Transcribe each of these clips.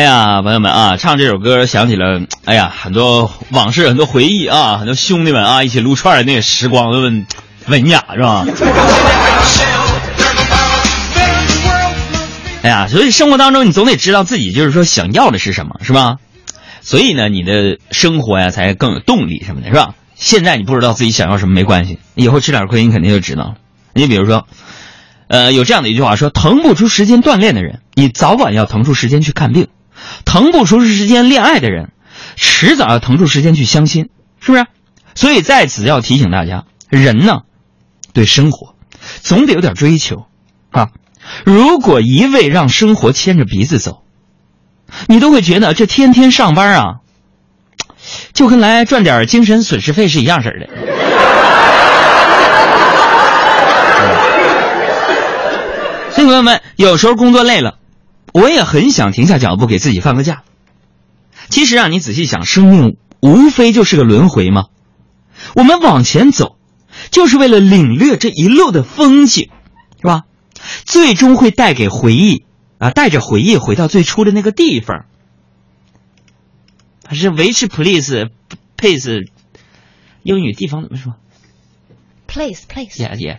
哎呀，朋友们啊，唱这首歌想起了，哎呀，很多往事，很多回忆啊，很多兄弟们啊，一起撸串的那个时光都文雅是吧？哎呀，所以生活当中你总得知道自己就是说想要的是什么，是吧？所以呢，你的生活呀才更有动力什么的，是吧？现在你不知道自己想要什么没关系，以后吃点亏你肯定就知道了。你比如说，呃，有这样的一句话说：腾不出时间锻炼的人，你早晚要腾出时间去看病。腾不出时间恋爱的人，迟早要腾出时间去相亲，是不是？所以在此要提醒大家，人呢，对生活总得有点追求啊。如果一味让生活牵着鼻子走，你都会觉得这天天上班啊，就跟来赚点精神损失费是一样式的。所以朋友们，有时候工作累了。我也很想停下脚步给自己放个假。其实啊，你仔细想，生命无非就是个轮回嘛。我们往前走，就是为了领略这一路的风景，是吧？最终会带给回忆啊，带着回忆回到最初的那个地方。还是 which place place？英语地方怎么说？Place place。Yeah yeah。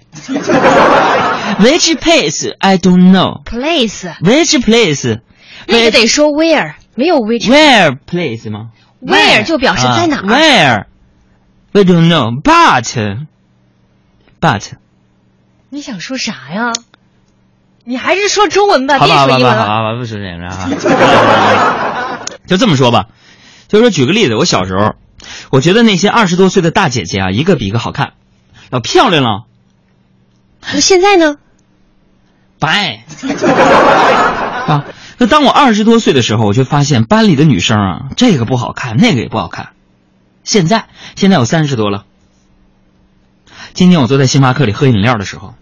Which place? I don't know. Place. Which place? 那个得说 where，没有 which。Where place 吗？Where 就表示在哪儿。Where? We don't know, but, but. 你想说啥呀？你还是说中文吧，别说英文了。好吧，不说这个啊。就这么说吧，就是说举个例子，我小时候，我觉得那些二十多岁的大姐姐啊，一个比一个好看，老漂亮了。那现在呢？白啊！那当我二十多岁的时候，我就发现班里的女生啊，这个不好看，那个也不好看。现在，现在我三十多了。今天我坐在星巴克里喝饮料的时候，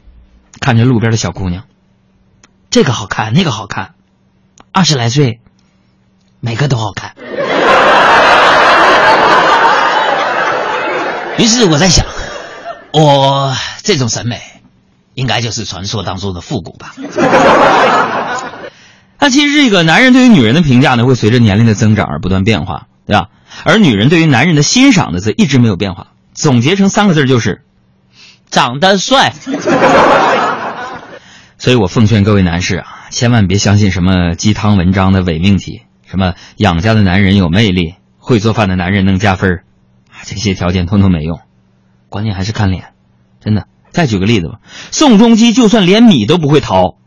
看着路边的小姑娘，这个好看，那个好看，二十来岁，每个都好看。于是我在想，我这种审美。应该就是传说当中的复古吧。那其实这个男人对于女人的评价呢，会随着年龄的增长而不断变化，对吧？而女人对于男人的欣赏呢，则一直没有变化。总结成三个字就是：长得帅。所以我奉劝各位男士啊，千万别相信什么鸡汤文章的伪命题，什么养家的男人有魅力，会做饭的男人能加分这些条件通通没用，关键还是看脸，真的。再举个例子吧，宋仲基就算连米都不会淘，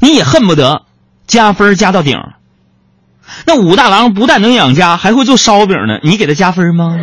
你也恨不得加分加到顶。那武大郎不但能养家，还会做烧饼呢，你给他加分吗？